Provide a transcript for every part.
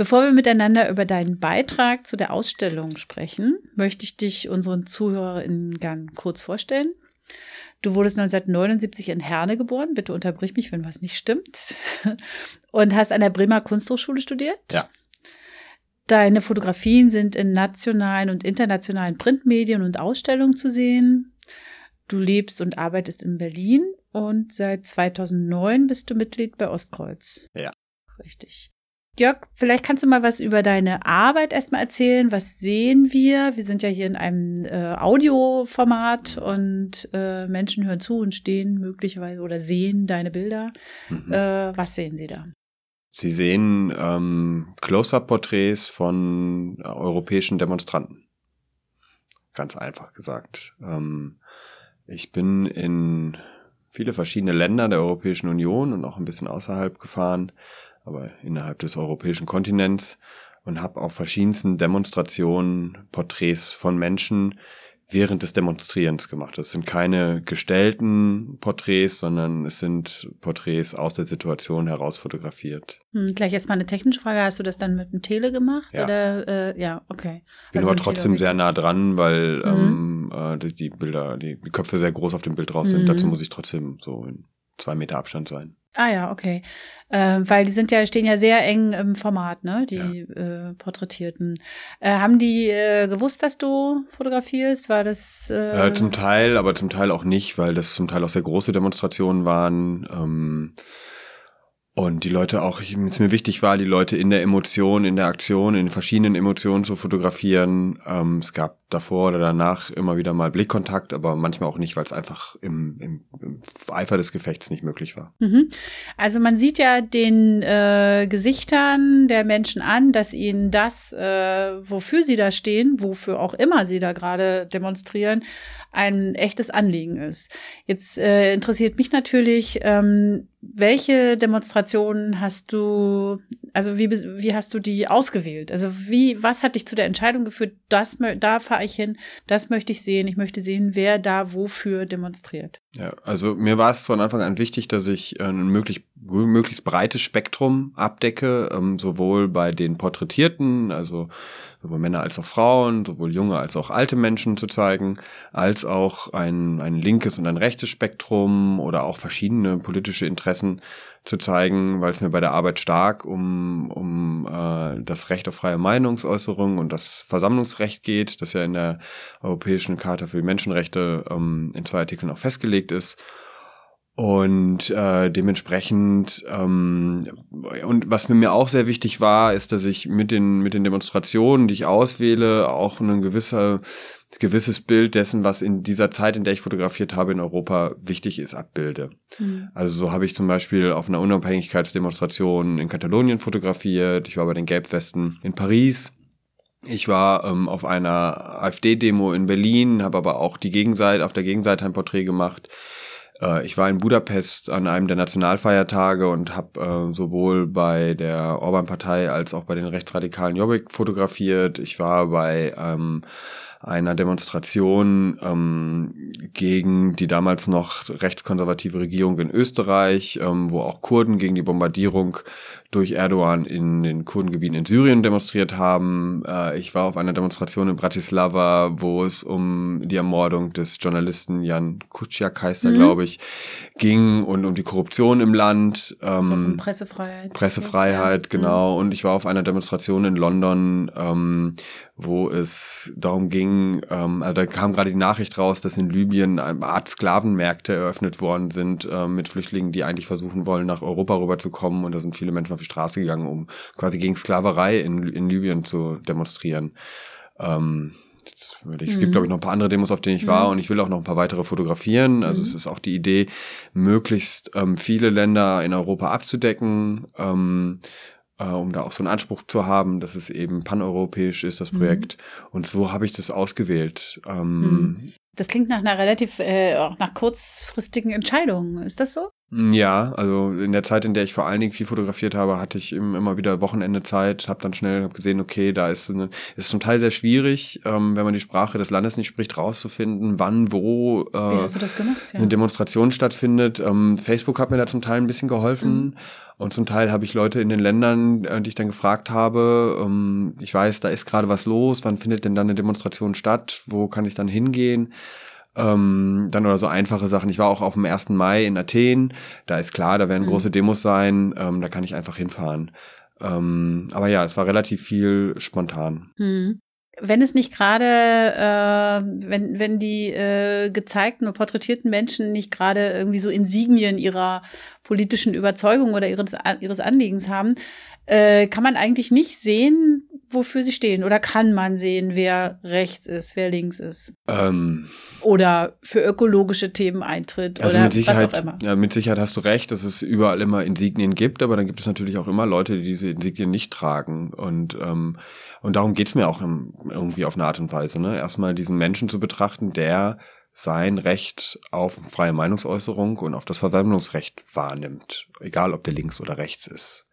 Bevor wir miteinander über deinen Beitrag zu der Ausstellung sprechen, möchte ich dich unseren ZuhörerInnen gern kurz vorstellen. Du wurdest 1979 in Herne geboren. Bitte unterbrich mich, wenn was nicht stimmt. Und hast an der Bremer Kunsthochschule studiert. Ja. Deine Fotografien sind in nationalen und internationalen Printmedien und Ausstellungen zu sehen. Du lebst und arbeitest in Berlin und seit 2009 bist du Mitglied bei Ostkreuz. Ja. Richtig. Jörg, vielleicht kannst du mal was über deine Arbeit erstmal erzählen. Was sehen wir? Wir sind ja hier in einem äh, Audioformat und äh, Menschen hören zu und stehen möglicherweise oder sehen deine Bilder. Mhm. Äh, was sehen sie da? Sie sehen ähm, Close-up-Porträts von äh, europäischen Demonstranten. Ganz einfach gesagt. Ähm, ich bin in viele verschiedene Länder der Europäischen Union und auch ein bisschen außerhalb gefahren, aber innerhalb des europäischen Kontinents und habe auf verschiedensten Demonstrationen Porträts von Menschen während des Demonstrierens gemacht. Das sind keine gestellten Porträts, sondern es sind Porträts aus der Situation heraus fotografiert. Hm, gleich erstmal eine technische Frage. Hast du das dann mit dem Tele gemacht? Ja. Oder, äh, ja, okay. Bin Also aber trotzdem sehr nah dran, weil Mhm. ähm, äh, die, die Bilder, die, die Köpfe sehr groß auf dem Bild drauf sind. Mhm. Dazu muss ich trotzdem so in zwei Meter Abstand sein. Ah ja, okay. Äh, weil die sind ja, stehen ja sehr eng im Format, ne? Die äh, Porträtierten. Äh, haben die äh, gewusst, dass du fotografierst? War das äh, Äh, zum Teil, aber zum Teil auch nicht, weil das zum Teil auch sehr große Demonstrationen waren. Ähm, und die Leute auch, es mir wichtig war, die Leute in der Emotion, in der Aktion, in verschiedenen Emotionen zu fotografieren. Ähm, es gab davor oder danach immer wieder mal Blickkontakt, aber manchmal auch nicht, weil es einfach im, im, im Eifer des Gefechts nicht möglich war. Mhm. Also man sieht ja den äh, Gesichtern der Menschen an, dass ihnen das, äh, wofür sie da stehen, wofür auch immer sie da gerade demonstrieren, ein echtes Anliegen ist. Jetzt äh, interessiert mich natürlich, ähm, welche Demonstrationen hast du, also wie, wie hast du die ausgewählt? Also wie, was hat dich zu der Entscheidung geführt, das, da fahre ich hin, das möchte ich sehen, ich möchte sehen, wer da wofür demonstriert? Ja, also mir war es von Anfang an wichtig, dass ich äh, ein möglich, möglichst breites Spektrum abdecke, ähm, sowohl bei den Porträtierten, also sowohl Männer als auch Frauen, sowohl junge als auch alte Menschen zu zeigen, als auch ein, ein linkes und ein rechtes Spektrum oder auch verschiedene politische Interessen zu zeigen, weil es mir bei der Arbeit stark um, um äh, das Recht auf freie Meinungsäußerung und das Versammlungsrecht geht, das ja in der Europäischen Charta für die Menschenrechte ähm, in zwei Artikeln auch festgelegt ist. Und äh, dementsprechend, ähm, und was mir, mir auch sehr wichtig war, ist, dass ich mit den, mit den Demonstrationen, die ich auswähle, auch ein gewisser, gewisses Bild dessen, was in dieser Zeit, in der ich fotografiert habe in Europa, wichtig ist, abbilde. Also so habe ich zum Beispiel auf einer Unabhängigkeitsdemonstration in Katalonien fotografiert. Ich war bei den Gelbwesten in Paris. Ich war ähm, auf einer AfD-Demo in Berlin, habe aber auch die Gegenseite, auf der Gegenseite ein Porträt gemacht. Äh, ich war in Budapest an einem der Nationalfeiertage und habe äh, sowohl bei der Orban-Partei als auch bei den rechtsradikalen Jobbik fotografiert. Ich war bei ähm, einer Demonstration ähm, gegen die damals noch rechtskonservative Regierung in Österreich, ähm, wo auch Kurden gegen die Bombardierung durch Erdogan in den Kurdengebieten in Syrien demonstriert haben. Äh, ich war auf einer Demonstration in Bratislava, wo es um die Ermordung des Journalisten Jan Kuciak heißt er, mhm. glaube ich, ging und um die Korruption im Land. Ähm, Pressefreiheit. Pressefreiheit, ja. genau. Mhm. Und ich war auf einer Demonstration in London, ähm, wo es darum ging, ähm, also da kam gerade die Nachricht raus, dass in Libyen eine Art Sklavenmärkte eröffnet worden sind äh, mit Flüchtlingen, die eigentlich versuchen wollen, nach Europa rüberzukommen. Und da sind viele Menschen auf die Straße gegangen, um quasi gegen Sklaverei in, in Libyen zu demonstrieren. Ähm, ich, es gibt, mhm. glaube ich, noch ein paar andere Demos, auf denen ich war mhm. und ich will auch noch ein paar weitere fotografieren. Also mhm. es ist auch die Idee, möglichst ähm, viele Länder in Europa abzudecken. Ähm, äh, um da auch so einen Anspruch zu haben, dass es eben paneuropäisch ist, das. Projekt. Mhm. Und so habe ich das ausgewählt. Ähm, mhm. Das klingt nach einer relativ, äh, auch nach kurzfristigen Entscheidung. Ist das so? Mm, ja, also in der Zeit, in der ich vor allen Dingen viel fotografiert habe, hatte ich immer wieder Wochenende Zeit, habe dann schnell hab gesehen, okay, da ist eine, ist zum Teil sehr schwierig, ähm, wenn man die Sprache des Landes nicht spricht, rauszufinden, wann, wo äh, gemacht? Ja. eine Demonstration stattfindet. Ähm, Facebook hat mir da zum Teil ein bisschen geholfen mhm. und zum Teil habe ich Leute in den Ländern, äh, die ich dann gefragt habe, ähm, ich weiß, da ist gerade was los, wann findet denn dann eine Demonstration statt, wo kann ich dann hingehen? Ähm, dann oder so einfache Sachen. Ich war auch auf dem 1. Mai in Athen. Da ist klar, da werden mhm. große Demos sein. Ähm, da kann ich einfach hinfahren. Ähm, aber ja, es war relativ viel spontan. Mhm. Wenn es nicht gerade, äh, wenn, wenn die äh, gezeigten oder porträtierten Menschen nicht gerade irgendwie so Insignien ihrer politischen Überzeugung oder ihres, ihres Anliegens haben, äh, kann man eigentlich nicht sehen, wofür sie stehen? Oder kann man sehen, wer rechts ist, wer links ist? Ähm, oder für ökologische Themen eintritt also oder mit Sicherheit, was auch immer. Ja, mit Sicherheit hast du recht, dass es überall immer Insignien gibt, aber dann gibt es natürlich auch immer Leute, die diese Insignien nicht tragen. Und, ähm, und darum geht's mir auch im, irgendwie auf eine Art und Weise. Ne? Erstmal diesen Menschen zu betrachten, der sein Recht auf freie Meinungsäußerung und auf das Versammlungsrecht wahrnimmt, egal ob der links oder rechts ist.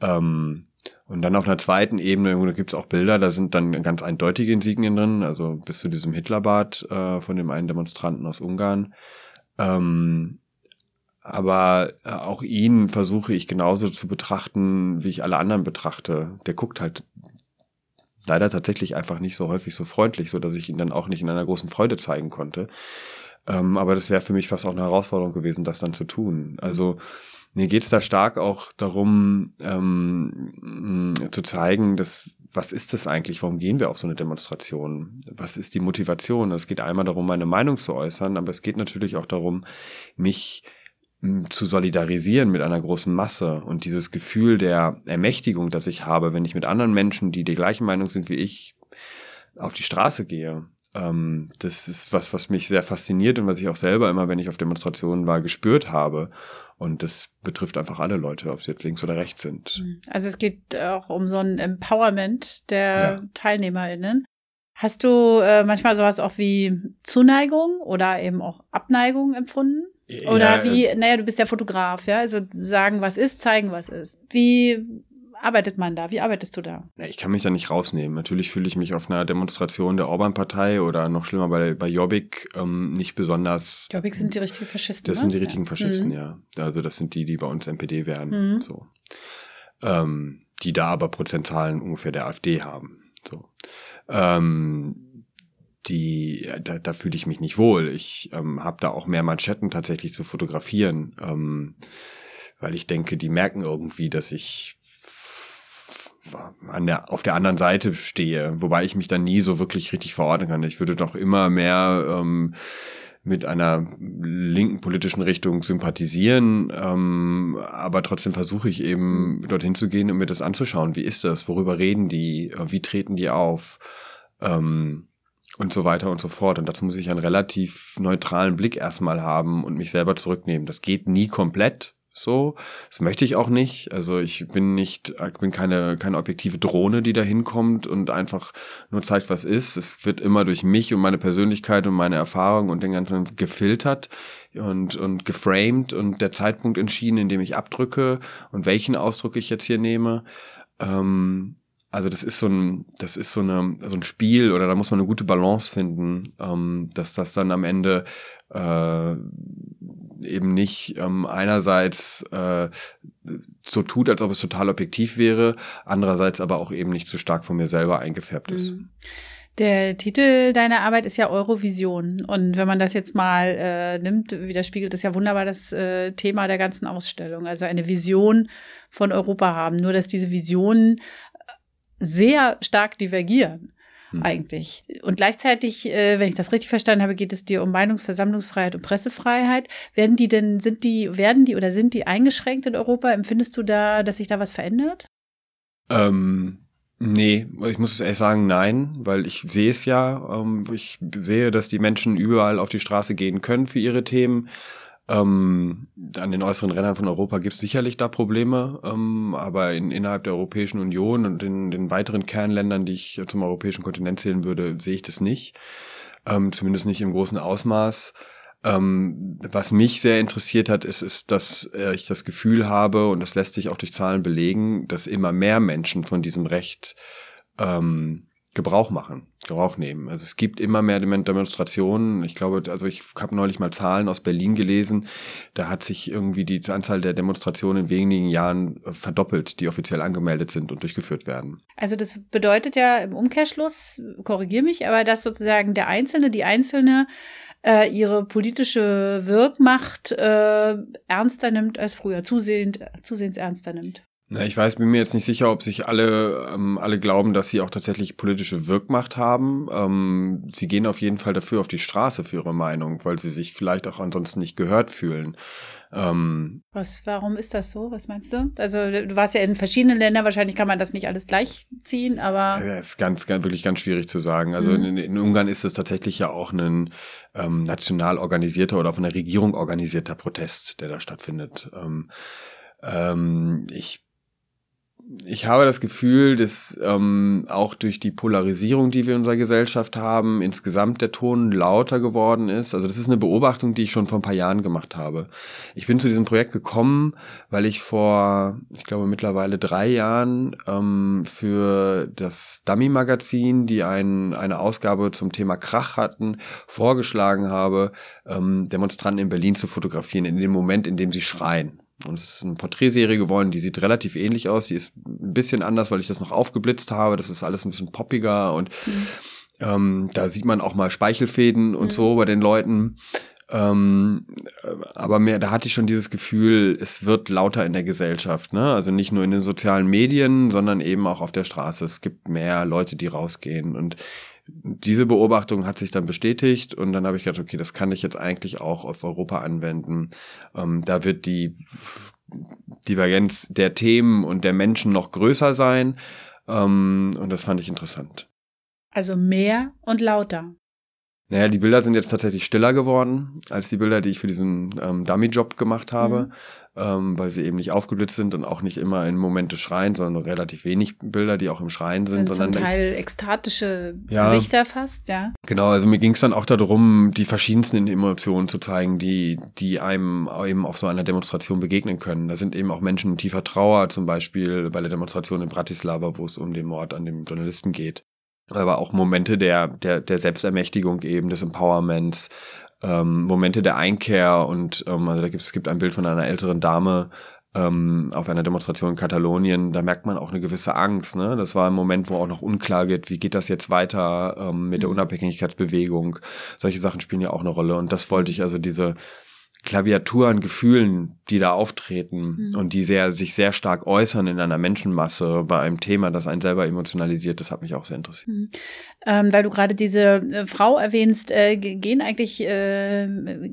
Ähm, und dann auf einer zweiten Ebene, gibt es auch Bilder, da sind dann ganz eindeutige Insignien drin, also bis zu diesem Hitlerbad äh, von dem einen Demonstranten aus Ungarn. Ähm, aber äh, auch ihn versuche ich genauso zu betrachten, wie ich alle anderen betrachte. Der guckt halt leider tatsächlich einfach nicht so häufig so freundlich, so dass ich ihn dann auch nicht in einer großen Freude zeigen konnte. Ähm, aber das wäre für mich fast auch eine Herausforderung gewesen, das dann zu tun. Also mir geht's da stark auch darum, ähm, zu zeigen, dass was ist das eigentlich? Warum gehen wir auf so eine Demonstration? Was ist die Motivation? Es geht einmal darum, meine Meinung zu äußern, aber es geht natürlich auch darum, mich zu solidarisieren mit einer großen Masse und dieses Gefühl der Ermächtigung, das ich habe, wenn ich mit anderen Menschen, die die gleichen Meinung sind wie ich, auf die Straße gehe. Ähm, das ist was, was mich sehr fasziniert und was ich auch selber immer, wenn ich auf Demonstrationen war, gespürt habe. Und das betrifft einfach alle Leute, ob sie jetzt links oder rechts sind. Mhm. Also es geht auch um so ein Empowerment der ja. TeilnehmerInnen. Hast du äh, manchmal sowas auch wie Zuneigung oder eben auch Abneigung empfunden? Ja, oder wie, naja, du bist ja Fotograf, ja, also sagen, was ist, zeigen, was ist. Wie arbeitet man da? Wie arbeitest du da? Ja, ich kann mich da nicht rausnehmen. Natürlich fühle ich mich auf einer Demonstration der Orban-Partei oder noch schlimmer bei, bei Jobbik ähm, nicht besonders. Jobbik sind die richtigen Faschisten. Das ne? sind die richtigen Faschisten, mhm. ja. Also das sind die, die bei uns NPD wären. Mhm. So. Ähm, die da aber Prozentzahlen ungefähr der AfD haben. So. Ähm, die, da, da fühle ich mich nicht wohl. Ich ähm, habe da auch mehr Manschetten tatsächlich zu fotografieren, ähm, weil ich denke, die merken irgendwie, dass ich an der, auf der anderen Seite stehe, wobei ich mich dann nie so wirklich richtig verordnen kann. Ich würde doch immer mehr ähm, mit einer linken politischen Richtung sympathisieren, ähm, aber trotzdem versuche ich eben dorthin zu gehen und mir das anzuschauen. Wie ist das? Worüber reden die? Wie treten die auf? Ähm, und so weiter und so fort. Und dazu muss ich einen relativ neutralen Blick erstmal haben und mich selber zurücknehmen. Das geht nie komplett, so. Das möchte ich auch nicht. Also ich bin nicht, ich bin keine, keine objektive Drohne, die da hinkommt und einfach nur zeigt, was ist. Es wird immer durch mich und meine Persönlichkeit und meine Erfahrung und den ganzen gefiltert und, und geframed und der Zeitpunkt entschieden, in dem ich abdrücke und welchen Ausdruck ich jetzt hier nehme. Ähm, also das ist so ein, das ist so eine, so ein Spiel oder da muss man eine gute Balance finden, ähm, dass das dann am Ende äh, eben nicht ähm, einerseits äh, so tut, als ob es total objektiv wäre, andererseits aber auch eben nicht zu stark von mir selber eingefärbt ist. Mhm. Der Titel deiner Arbeit ist ja Eurovision. Und wenn man das jetzt mal äh, nimmt, widerspiegelt das ja wunderbar das äh, Thema der ganzen Ausstellung. Also eine Vision von Europa haben. Nur dass diese Visionen sehr stark divergieren hm. eigentlich. Und gleichzeitig, äh, wenn ich das richtig verstanden habe, geht es dir um Meinungsversammlungsfreiheit und Pressefreiheit. Werden die denn, sind die, werden die oder sind die eingeschränkt in Europa? Empfindest du da, dass sich da was verändert? Ähm, nee, ich muss ehrlich sagen, nein, weil ich sehe es ja. Ähm, ich sehe, dass die Menschen überall auf die Straße gehen können für ihre Themen. Ähm, an den äußeren Rändern von Europa gibt es sicherlich da Probleme, ähm, aber in, innerhalb der Europäischen Union und in den weiteren Kernländern, die ich zum europäischen Kontinent zählen würde, sehe ich das nicht. Ähm, zumindest nicht im großen Ausmaß. Ähm, was mich sehr interessiert hat, ist, ist, dass äh, ich das Gefühl habe, und das lässt sich auch durch Zahlen belegen, dass immer mehr Menschen von diesem Recht ähm, Gebrauch machen, Gebrauch nehmen. Also es gibt immer mehr Demonstrationen. Ich glaube, also ich habe neulich mal Zahlen aus Berlin gelesen. Da hat sich irgendwie die Anzahl der Demonstrationen in wenigen Jahren äh, verdoppelt, die offiziell angemeldet sind und durchgeführt werden. Also das bedeutet ja im Umkehrschluss, korrigiere mich, aber dass sozusagen der Einzelne, die Einzelne äh, ihre politische Wirkmacht äh, ernster nimmt als früher, zusehend, zusehends ernster nimmt. Na, ich weiß, bin mir jetzt nicht sicher, ob sich alle, ähm, alle glauben, dass sie auch tatsächlich politische Wirkmacht haben. Ähm, sie gehen auf jeden Fall dafür auf die Straße für ihre Meinung, weil sie sich vielleicht auch ansonsten nicht gehört fühlen. Ähm, Was, warum ist das so? Was meinst du? Also du warst ja in verschiedenen Ländern, wahrscheinlich kann man das nicht alles gleichziehen, aber. Ja, ist ganz, ganz, wirklich ganz schwierig zu sagen. Also mhm. in, in, Ungarn ist es tatsächlich ja auch ein ähm, national organisierter oder von der Regierung organisierter Protest, der da stattfindet. Ähm, ähm, ich ich habe das Gefühl, dass ähm, auch durch die Polarisierung, die wir in unserer Gesellschaft haben, insgesamt der Ton lauter geworden ist. Also das ist eine Beobachtung, die ich schon vor ein paar Jahren gemacht habe. Ich bin zu diesem Projekt gekommen, weil ich vor, ich glaube mittlerweile drei Jahren ähm, für das Dummy-Magazin, die ein, eine Ausgabe zum Thema Krach hatten, vorgeschlagen habe, ähm, Demonstranten in Berlin zu fotografieren, in dem Moment, in dem sie schreien. Und es ist eine Porträtserie geworden, die sieht relativ ähnlich aus. Die ist ein bisschen anders, weil ich das noch aufgeblitzt habe. Das ist alles ein bisschen poppiger und mhm. ähm, da sieht man auch mal Speichelfäden und mhm. so bei den Leuten. Ähm, aber mehr, da hatte ich schon dieses Gefühl, es wird lauter in der Gesellschaft, ne? Also nicht nur in den sozialen Medien, sondern eben auch auf der Straße. Es gibt mehr Leute, die rausgehen. Und diese Beobachtung hat sich dann bestätigt und dann habe ich gedacht, okay, das kann ich jetzt eigentlich auch auf Europa anwenden. Ähm, da wird die Divergenz der Themen und der Menschen noch größer sein ähm, und das fand ich interessant. Also mehr und lauter. Naja, die Bilder sind jetzt tatsächlich stiller geworden als die Bilder, die ich für diesen ähm, Dummy-Job gemacht habe, mhm. ähm, weil sie eben nicht aufgeblitzt sind und auch nicht immer in Momente schreien, sondern relativ wenig Bilder, die auch im Schreien sind. sind sondern zum Teil echt, ekstatische ja, Gesichter fast, ja. Genau, also mir ging es dann auch darum, die verschiedensten Emotionen zu zeigen, die, die einem eben auf so einer Demonstration begegnen können. Da sind eben auch Menschen in tiefer Trauer, zum Beispiel bei der Demonstration in Bratislava, wo es um den Mord an dem Journalisten geht aber auch Momente der, der, der Selbstermächtigung eben, des Empowerments, ähm, Momente der Einkehr und ähm, also da gibt es gibt ein Bild von einer älteren Dame ähm, auf einer Demonstration in Katalonien, da merkt man auch eine gewisse Angst. Ne? Das war ein Moment, wo auch noch unklar geht, wie geht das jetzt weiter ähm, mit der mhm. Unabhängigkeitsbewegung. Solche Sachen spielen ja auch eine Rolle und das wollte ich also diese Klaviatur an Gefühlen, die da auftreten mhm. und die sehr, sich sehr stark äußern in einer Menschenmasse bei einem Thema, das einen selber emotionalisiert, das hat mich auch sehr interessiert. Mhm. Ähm, weil du gerade diese äh, Frau erwähnst, äh, gehen eigentlich, äh,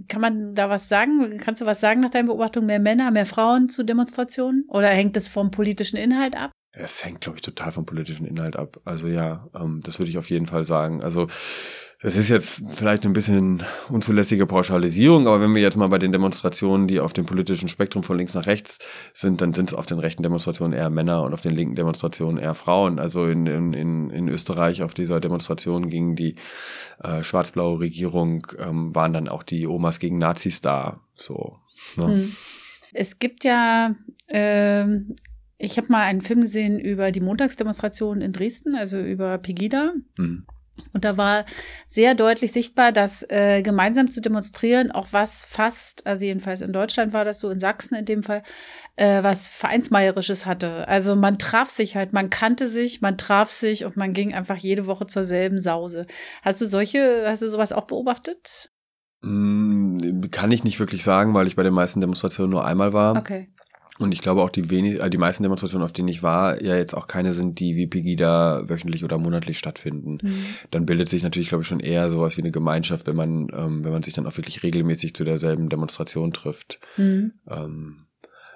kann man da was sagen? Kannst du was sagen nach deiner Beobachtung? Mehr Männer, mehr Frauen zu Demonstrationen? Oder hängt es vom politischen Inhalt ab? Es hängt, glaube ich, total vom politischen Inhalt ab. Also ja, ähm, das würde ich auf jeden Fall sagen. Also das ist jetzt vielleicht ein bisschen unzulässige Pauschalisierung, aber wenn wir jetzt mal bei den Demonstrationen, die auf dem politischen Spektrum von links nach rechts sind, dann sind es auf den rechten Demonstrationen eher Männer und auf den linken Demonstrationen eher Frauen. Also in, in, in Österreich auf dieser Demonstration gegen die äh, schwarz-blaue Regierung ähm, waren dann auch die Omas gegen Nazis da. So. Ne? Hm. Es gibt ja ähm Ich habe mal einen Film gesehen über die Montagsdemonstration in Dresden, also über Pegida. Mhm. Und da war sehr deutlich sichtbar, dass äh, gemeinsam zu demonstrieren auch was fast, also jedenfalls in Deutschland war das so, in Sachsen in dem Fall, äh, was Vereinsmeierisches hatte. Also man traf sich halt, man kannte sich, man traf sich und man ging einfach jede Woche zur selben Sause. Hast du solche, hast du sowas auch beobachtet? Mm, kann ich nicht wirklich sagen, weil ich bei den meisten Demonstrationen nur einmal war. Okay. Und ich glaube auch die wenig, äh, die meisten Demonstrationen, auf denen ich war, ja jetzt auch keine sind, die wie Pegida wöchentlich oder monatlich stattfinden. Mhm. Dann bildet sich natürlich, glaube ich, schon eher sowas wie eine Gemeinschaft, wenn man, ähm, wenn man sich dann auch wirklich regelmäßig zu derselben Demonstration trifft. Mhm. Ähm,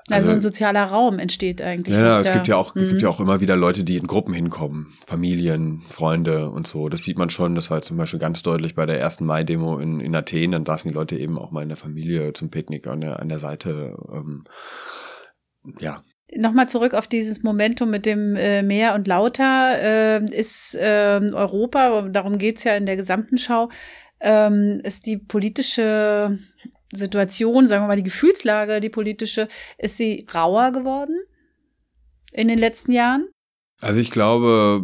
also, also, ein sozialer Raum entsteht eigentlich. Ja, ja es gibt ja auch, mhm. gibt ja auch immer wieder Leute, die in Gruppen hinkommen. Familien, Freunde und so. Das sieht man schon. Das war zum Beispiel ganz deutlich bei der ersten Mai-Demo in, in Athen. Dann saßen die Leute eben auch mal in der Familie zum Picknick an der, an der Seite. Ähm, ja. Nochmal zurück auf dieses Momentum mit dem äh, Meer und Lauter. Äh, ist äh, Europa, darum geht's ja in der gesamten Schau, ähm, ist die politische Situation, sagen wir mal die Gefühlslage, die politische, ist sie rauer geworden in den letzten Jahren? Also ich glaube,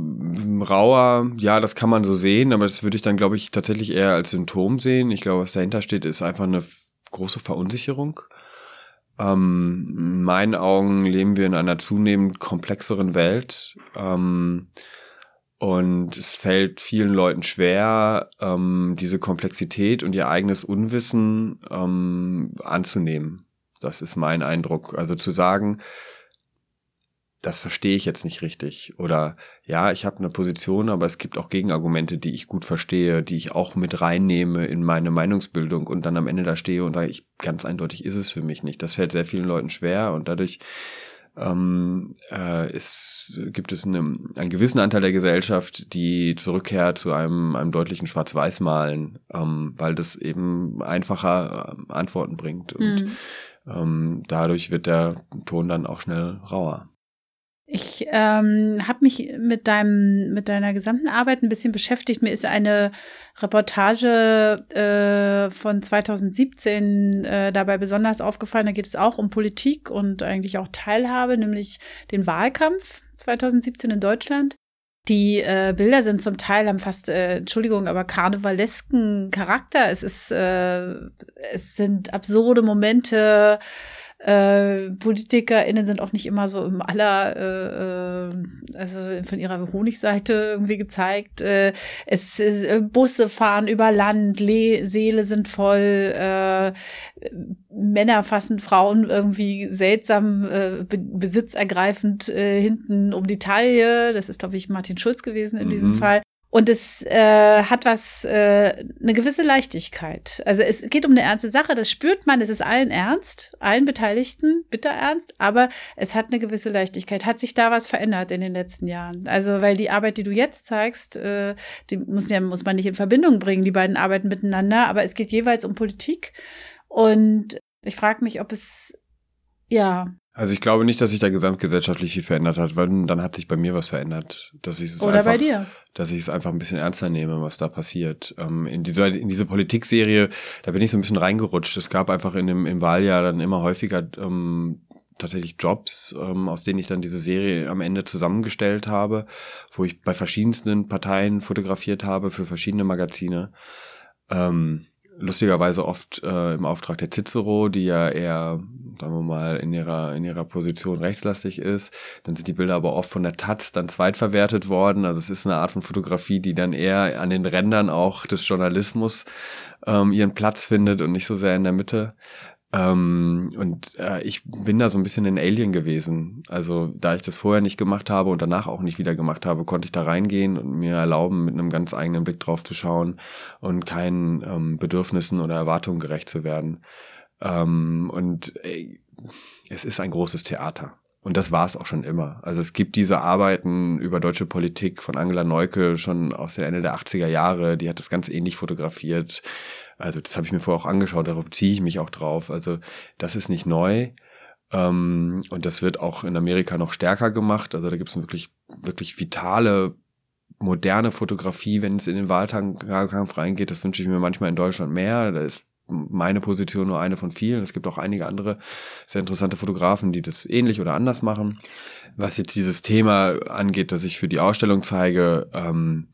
rauer, ja, das kann man so sehen, aber das würde ich dann, glaube ich, tatsächlich eher als Symptom sehen. Ich glaube, was dahinter steht, ist einfach eine große Verunsicherung. Ähm, in meinen Augen leben wir in einer zunehmend komplexeren Welt. Ähm, und es fällt vielen Leuten schwer, ähm, diese Komplexität und ihr eigenes Unwissen ähm, anzunehmen. Das ist mein Eindruck. Also zu sagen, das verstehe ich jetzt nicht richtig. Oder ja, ich habe eine Position, aber es gibt auch Gegenargumente, die ich gut verstehe, die ich auch mit reinnehme in meine Meinungsbildung und dann am Ende da stehe und sage, ich ganz eindeutig ist es für mich nicht. Das fällt sehr vielen Leuten schwer und dadurch ähm, äh, ist, gibt es eine, einen gewissen Anteil der Gesellschaft, die zurückkehrt zu einem, einem deutlichen Schwarz-Weiß-Malen, ähm, weil das eben einfacher äh, Antworten bringt. Und mhm. ähm, dadurch wird der Ton dann auch schnell rauer. Ich ähm, habe mich mit deinem mit deiner gesamten Arbeit ein bisschen beschäftigt. Mir ist eine Reportage äh, von 2017 äh, dabei besonders aufgefallen. Da geht es auch um Politik und eigentlich auch Teilhabe, nämlich den Wahlkampf 2017 in Deutschland. Die äh, Bilder sind zum Teil haben fast, äh, Entschuldigung, aber karnevalesken Charakter. Es ist, äh, es sind absurde Momente äh, PolitikerInnen sind auch nicht immer so im aller, äh, äh, also von ihrer Honigseite irgendwie gezeigt. Äh, es ist, äh, Busse fahren über Land, Le Seele sind voll, äh, Männer fassen Frauen irgendwie seltsam äh, be besitzergreifend äh, hinten um die Taille. Das ist, glaube ich, Martin Schulz gewesen in mhm. diesem Fall. Und es äh, hat was, äh, eine gewisse Leichtigkeit. Also es geht um eine ernste Sache, das spürt man, es ist allen ernst, allen Beteiligten bitter ernst, aber es hat eine gewisse Leichtigkeit. Hat sich da was verändert in den letzten Jahren? Also, weil die Arbeit, die du jetzt zeigst, äh, die muss ja, muss man nicht in Verbindung bringen, die beiden arbeiten miteinander, aber es geht jeweils um Politik. Und ich frage mich, ob es ja, also ich glaube nicht, dass sich da gesamtgesellschaftlich viel verändert hat, weil dann hat sich bei mir was verändert, dass ich es Oder einfach, bei dir. dass ich es einfach ein bisschen ernster nehme, was da passiert. Ähm, in dieser in diese Politikserie, da bin ich so ein bisschen reingerutscht. Es gab einfach in dem im Wahljahr dann immer häufiger ähm, tatsächlich Jobs, ähm, aus denen ich dann diese Serie am Ende zusammengestellt habe, wo ich bei verschiedensten Parteien fotografiert habe für verschiedene Magazine. Ähm, lustigerweise oft äh, im Auftrag der Cicero, die ja eher, sagen wir mal, in ihrer, in ihrer Position rechtslastig ist. Dann sind die Bilder aber oft von der Taz dann zweitverwertet worden. Also es ist eine Art von Fotografie, die dann eher an den Rändern auch des Journalismus ähm, ihren Platz findet und nicht so sehr in der Mitte. Ähm, und äh, ich bin da so ein bisschen ein Alien gewesen. Also da ich das vorher nicht gemacht habe und danach auch nicht wieder gemacht habe, konnte ich da reingehen und mir erlauben, mit einem ganz eigenen Blick drauf zu schauen und keinen ähm, Bedürfnissen oder Erwartungen gerecht zu werden. Ähm, und ey, es ist ein großes Theater. Und das war es auch schon immer. Also es gibt diese Arbeiten über deutsche Politik von Angela Neuke schon aus der Ende der 80er Jahre. Die hat das ganz ähnlich fotografiert. Also das habe ich mir vorher auch angeschaut, darauf ziehe ich mich auch drauf. Also das ist nicht neu. Ähm, und das wird auch in Amerika noch stärker gemacht. Also da gibt es wirklich, wirklich vitale, moderne Fotografie, wenn es in den Wahlkampf reingeht. Das wünsche ich mir manchmal in Deutschland mehr. Da ist meine Position nur eine von vielen. Es gibt auch einige andere sehr interessante Fotografen, die das ähnlich oder anders machen. Was jetzt dieses Thema angeht, das ich für die Ausstellung zeige, ähm,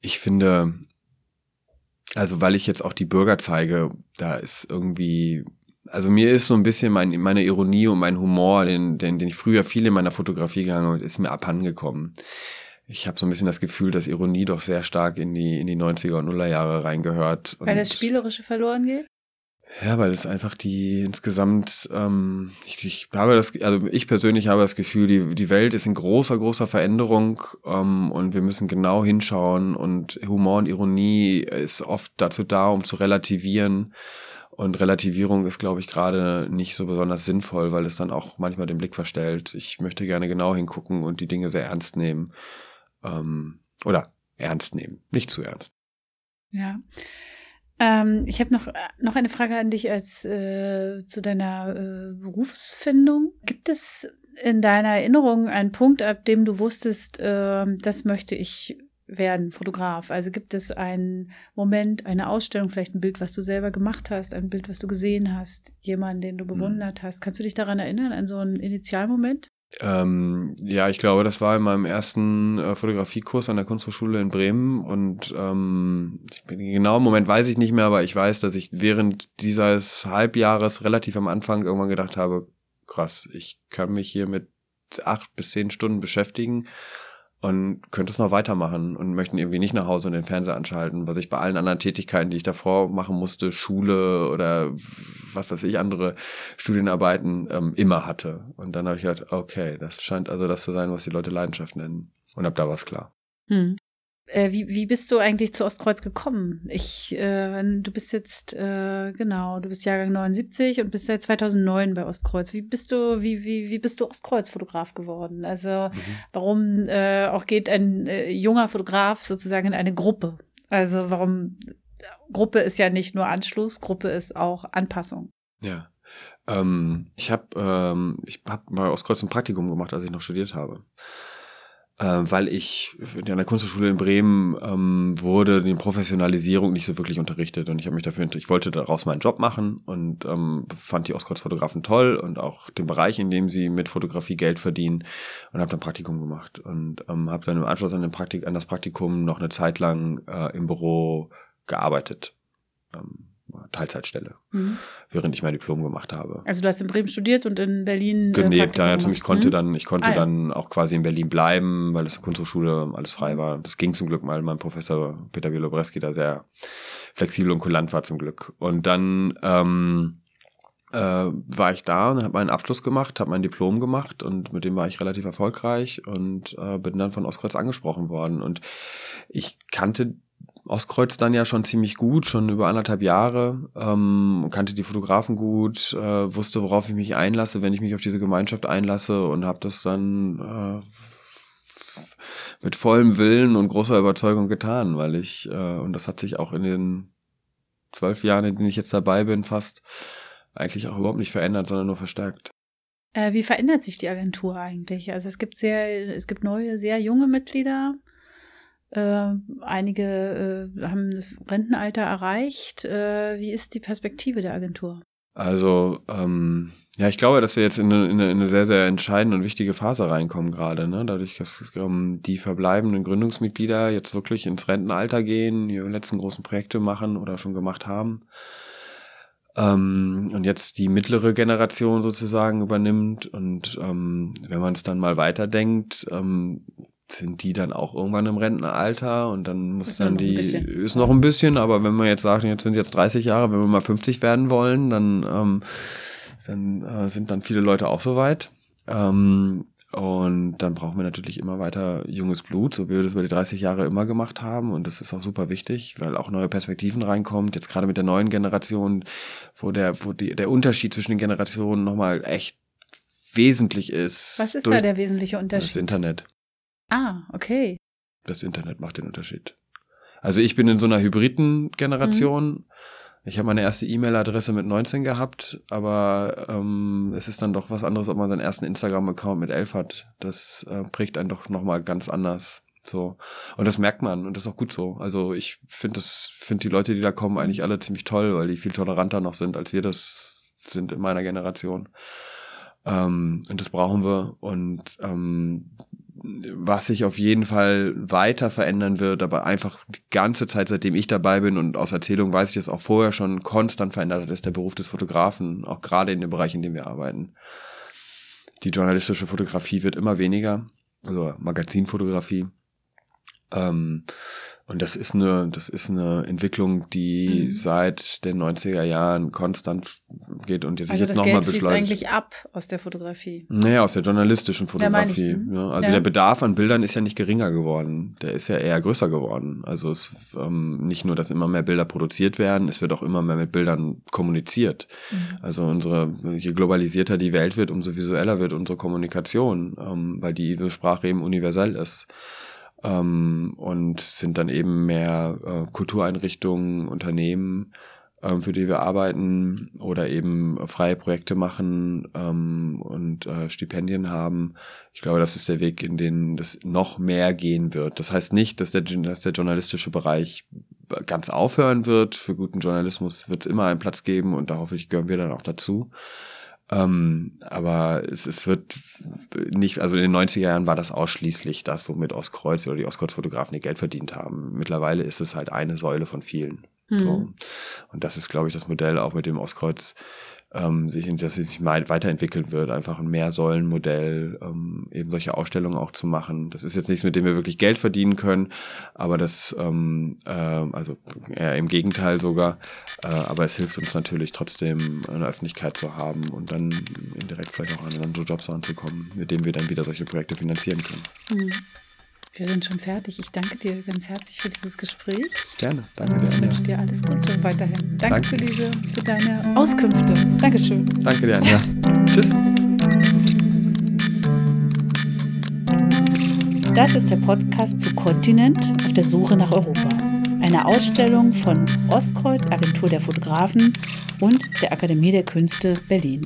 ich finde, also weil ich jetzt auch die Bürger zeige, da ist irgendwie, also mir ist so ein bisschen mein, meine Ironie und mein Humor, den, den, den ich früher viel in meiner Fotografie gegangen habe, ist mir abhandengekommen. Ich habe so ein bisschen das Gefühl, dass Ironie doch sehr stark in die, in die 90er und Nuller Jahre reingehört. Weil das Spielerische verloren geht? Ja, weil es einfach die insgesamt, ähm, ich, ich habe das, also ich persönlich habe das Gefühl, die, die Welt ist in großer, großer Veränderung ähm, und wir müssen genau hinschauen und Humor und Ironie ist oft dazu da, um zu relativieren. Und Relativierung ist, glaube ich, gerade nicht so besonders sinnvoll, weil es dann auch manchmal den Blick verstellt. Ich möchte gerne genau hingucken und die Dinge sehr ernst nehmen. Ähm, oder ernst nehmen, nicht zu ernst. Ja. Ähm, ich habe noch, äh, noch eine Frage an dich als äh, zu deiner äh, Berufsfindung. Gibt es in deiner Erinnerung einen Punkt, ab dem du wusstest, äh, das möchte ich werden, Fotograf? Also gibt es einen Moment, eine Ausstellung, vielleicht ein Bild, was du selber gemacht hast, ein Bild, was du gesehen hast, jemanden, den du mhm. bewundert hast? Kannst du dich daran erinnern, an so einen Initialmoment? Ähm, ja, ich glaube, das war in meinem ersten äh, Fotografiekurs an der Kunsthochschule in Bremen und ähm, den genauen Moment weiß ich nicht mehr, aber ich weiß, dass ich während dieses Halbjahres relativ am Anfang irgendwann gedacht habe, krass, ich kann mich hier mit acht bis zehn Stunden beschäftigen und könnte es noch weitermachen und möchten irgendwie nicht nach Hause und den Fernseher anschalten, was ich bei allen anderen Tätigkeiten, die ich davor machen musste, Schule oder was weiß ich, andere Studienarbeiten, ähm, immer hatte. Und dann habe ich gedacht, okay, das scheint also das zu sein, was die Leute Leidenschaft nennen. Und ab da war es klar. Hm. Äh, wie, wie bist du eigentlich zu Ostkreuz gekommen? Ich, äh, du bist jetzt, äh, genau, du bist Jahrgang 79 und bist seit 2009 bei Ostkreuz. Wie bist du, wie, wie, wie bist du Ostkreuz-Fotograf geworden? Also, mhm. warum äh, auch geht ein äh, junger Fotograf sozusagen in eine Gruppe? Also, warum, Gruppe ist ja nicht nur Anschluss, Gruppe ist auch Anpassung. Ja. Ähm, ich habe ähm, ich hab bei Ostkreuz ein Praktikum gemacht, als ich noch studiert habe weil ich an der Kunsthochschule in Bremen ähm, wurde die Professionalisierung nicht so wirklich unterrichtet und ich habe mich dafür ich wollte daraus meinen Job machen und ähm, fand die Ostkreuz-Fotografen toll und auch den Bereich, in dem sie mit Fotografie Geld verdienen und habe dann Praktikum gemacht und ähm, habe dann im Anschluss an, den Praktik an das Praktikum noch eine Zeit lang äh, im Büro gearbeitet. Ähm, Teilzeitstelle, mhm. während ich mein Diplom gemacht habe. Also du hast in Bremen studiert und in Berlin äh, Nee, da, ich konnte mhm. dann, ich konnte ah, ja. dann auch quasi in Berlin bleiben, weil es Kunsthochschule alles frei war. Das ging zum Glück, weil mein Professor Peter Wielobreski da sehr flexibel und kulant war zum Glück. Und dann ähm, äh, war ich da und habe meinen Abschluss gemacht, habe mein Diplom gemacht und mit dem war ich relativ erfolgreich und äh, bin dann von Ostkreuz angesprochen worden. Und ich kannte Ostkreuz dann ja schon ziemlich gut, schon über anderthalb Jahre, ähm, kannte die Fotografen gut, äh, wusste, worauf ich mich einlasse, wenn ich mich auf diese Gemeinschaft einlasse und habe das dann äh, mit vollem Willen und großer Überzeugung getan, weil ich, äh, und das hat sich auch in den zwölf Jahren, in denen ich jetzt dabei bin, fast eigentlich auch überhaupt nicht verändert, sondern nur verstärkt. Äh, wie verändert sich die Agentur eigentlich? Also es gibt sehr, es gibt neue, sehr junge Mitglieder. Äh, einige äh, haben das Rentenalter erreicht. Äh, wie ist die Perspektive der Agentur? Also, ähm, ja, ich glaube, dass wir jetzt in eine, in eine, sehr, sehr entscheidende und wichtige Phase reinkommen gerade. Ne? Dadurch, dass ähm, die verbleibenden Gründungsmitglieder jetzt wirklich ins Rentenalter gehen, ihre letzten großen Projekte machen oder schon gemacht haben. Ähm, und jetzt die mittlere Generation sozusagen übernimmt. Und ähm, wenn man es dann mal weiterdenkt, ähm, sind die dann auch irgendwann im Rentenalter und dann muss ist dann die, ist noch ein bisschen, aber wenn man jetzt sagt, jetzt sind jetzt 30 Jahre, wenn wir mal 50 werden wollen, dann, ähm, dann äh, sind dann viele Leute auch soweit. Ähm, und dann brauchen wir natürlich immer weiter junges Blut, so wie wir das über die 30 Jahre immer gemacht haben. Und das ist auch super wichtig, weil auch neue Perspektiven reinkommt. Jetzt gerade mit der neuen Generation, wo der, wo die, der Unterschied zwischen den Generationen nochmal echt wesentlich ist. Was ist da der wesentliche Unterschied? Das Internet. Ah, okay. Das Internet macht den Unterschied. Also ich bin in so einer hybriden Generation. Mhm. Ich habe meine erste E-Mail-Adresse mit 19 gehabt, aber ähm, es ist dann doch was anderes, ob man seinen ersten Instagram-Account mit 11 hat. Das äh, prägt einen doch nochmal ganz anders. So. Und das merkt man und das ist auch gut so. Also ich finde das, finde die Leute, die da kommen, eigentlich alle ziemlich toll, weil die viel toleranter noch sind, als wir das sind in meiner Generation. Ähm, und das brauchen wir. Und ähm, was sich auf jeden Fall weiter verändern wird, aber einfach die ganze Zeit, seitdem ich dabei bin und aus Erzählung weiß ich das auch vorher schon konstant verändert hat, ist der Beruf des Fotografen, auch gerade in dem Bereich, in dem wir arbeiten. Die journalistische Fotografie wird immer weniger, also Magazinfotografie. Ähm, und das ist eine, das ist eine Entwicklung, die mhm. seit den 90er Jahren konstant geht und jetzt also jetzt nochmal beschleunigt. Das eigentlich ab aus der Fotografie. Naja, aus der journalistischen Fotografie. Ja, mhm. ja, also ja. der Bedarf an Bildern ist ja nicht geringer geworden. Der ist ja eher größer geworden. Also es ähm, nicht nur, dass immer mehr Bilder produziert werden, es wird auch immer mehr mit Bildern kommuniziert. Mhm. Also unsere, je globalisierter die Welt wird, umso visueller wird unsere Kommunikation, ähm, weil die Sprache eben universell ist ähm, und sind dann eben mehr äh, Kultureinrichtungen, Unternehmen, ähm, für die wir arbeiten oder eben freie Projekte machen ähm, und äh, Stipendien haben. Ich glaube, das ist der Weg, in den das noch mehr gehen wird. Das heißt nicht, dass der, dass der journalistische Bereich ganz aufhören wird. Für guten Journalismus wird es immer einen Platz geben und da hoffe ich, gehören wir dann auch dazu. Ähm, aber es, es wird nicht, also in den 90er Jahren war das ausschließlich das, womit Ostkreuz oder die Ostkreuz-Fotografen ihr Geld verdient haben. Mittlerweile ist es halt eine Säule von vielen. Mhm. So. Und das ist, glaube ich, das Modell auch mit dem Ostkreuz ähm, sich, dass sich weiterentwickeln wird, einfach ein Mehrsäulenmodell, ähm, eben solche Ausstellungen auch zu machen. Das ist jetzt nichts, mit dem wir wirklich Geld verdienen können, aber das, ähm, äh, also eher im Gegenteil sogar, äh, aber es hilft uns natürlich trotzdem eine Öffentlichkeit zu haben und dann indirekt vielleicht auch an andere Jobs anzukommen, mit denen wir dann wieder solche Projekte finanzieren können. Mhm. Wir sind schon fertig. Ich danke dir ganz herzlich für dieses Gespräch. Gerne, danke dir. Ich wünsche dir alles Gute weiterhin. Danke, danke, für diese, für deine Auskünfte. Dankeschön. Danke dir, Anja. Tschüss. Das ist der Podcast zu Kontinent auf der Suche nach Europa. Eine Ausstellung von Ostkreuz, Agentur der Fotografen und der Akademie der Künste Berlin.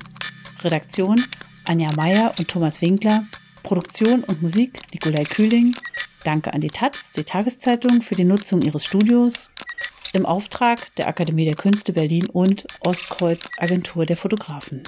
Redaktion Anja Meyer und Thomas Winkler. Produktion und Musik Nikolai Kühling. Danke an die Taz, die Tageszeitung, für die Nutzung ihres Studios im Auftrag der Akademie der Künste Berlin und Ostkreuz Agentur der Fotografen.